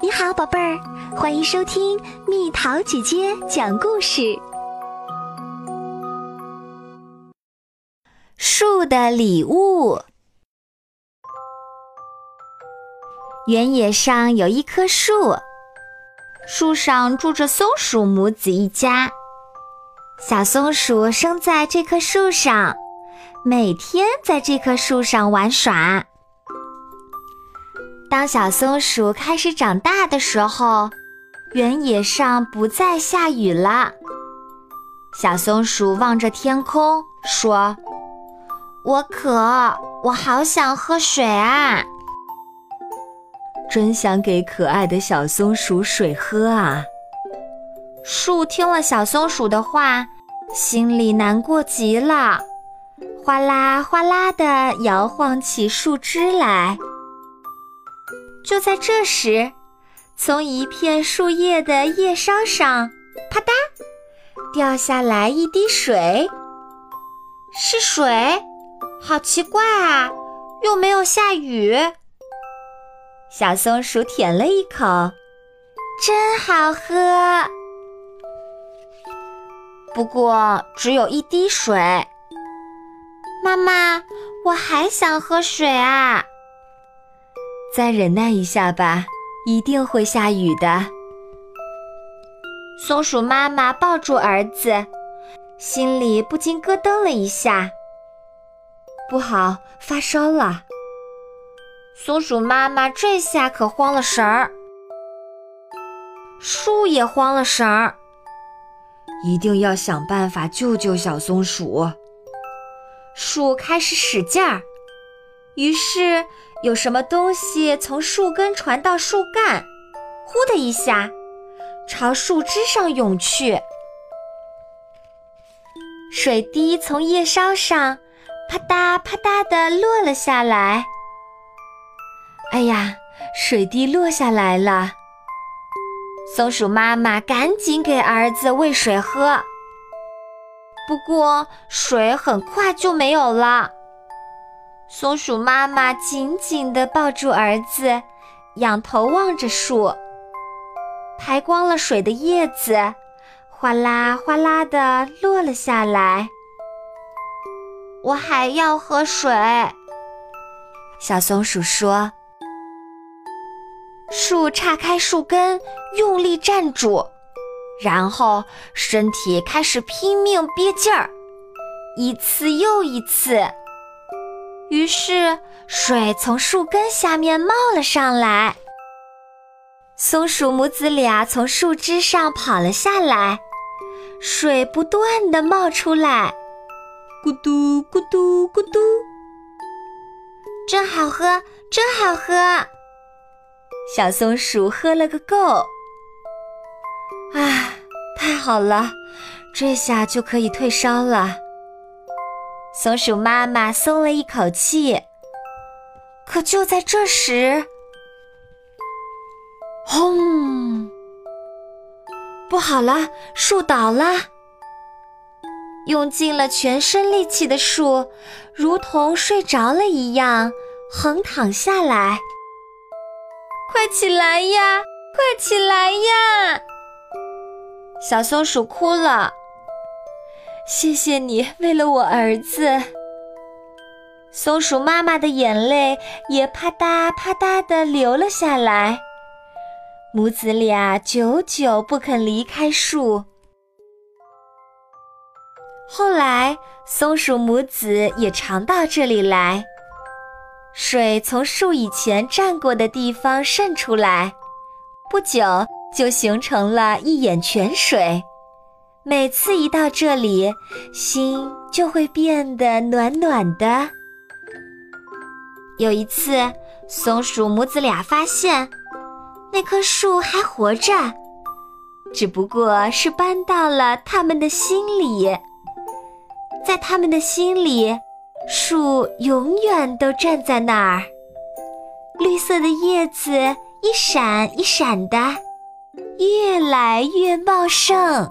你好，宝贝儿，欢迎收听蜜桃姐姐讲故事。树的礼物。原野上有一棵树，树上住着松鼠母子一家。小松鼠生在这棵树上，每天在这棵树上玩耍。当小松鼠开始长大的时候，原野上不再下雨了。小松鼠望着天空说：“我渴，我好想喝水啊！真想给可爱的小松鼠水喝啊！”树听了小松鼠的话，心里难过极了，哗啦哗啦地摇晃起树枝来。就在这时，从一片树叶的叶梢上，啪嗒，掉下来一滴水。是水，好奇怪啊！又没有下雨。小松鼠舔了一口，真好喝。不过只有一滴水。妈妈，我还想喝水啊！再忍耐一下吧，一定会下雨的。松鼠妈妈抱住儿子，心里不禁咯噔了一下。不好，发烧了！松鼠妈妈这下可慌了神儿，树也慌了神儿。一定要想办法救救小松鼠。树开始使劲儿，于是。有什么东西从树根传到树干，呼的一下，朝树枝上涌去。水滴从叶梢上啪嗒啪嗒地落了下来。哎呀，水滴落下来了！松鼠妈妈赶紧给儿子喂水喝。不过水很快就没有了。松鼠妈妈紧紧地抱住儿子，仰头望着树。排光了水的叶子，哗啦哗啦地落了下来。我还要喝水，小松鼠说。树岔开树根，用力站住，然后身体开始拼命憋劲儿，一次又一次。于是，水从树根下面冒了上来。松鼠母子俩从树枝上跑了下来，水不断的冒出来，咕嘟咕嘟咕嘟，真好喝，真好喝！小松鼠喝了个够。啊，太好了，这下就可以退烧了。松鼠妈妈松了一口气，可就在这时，轰！不好了，树倒了！用尽了全身力气的树，如同睡着了一样，横躺下来。快起来呀！快起来呀！小松鼠哭了。谢谢你，为了我儿子。松鼠妈妈的眼泪也啪嗒啪嗒地流了下来。母子俩久久不肯离开树。后来，松鼠母子也常到这里来。水从树以前站过的地方渗出来，不久就形成了一眼泉水。每次一到这里，心就会变得暖暖的。有一次，松鼠母子俩发现那棵树还活着，只不过是搬到了他们的心里。在他们的心里，树永远都站在那儿，绿色的叶子一闪一闪的，越来越茂盛。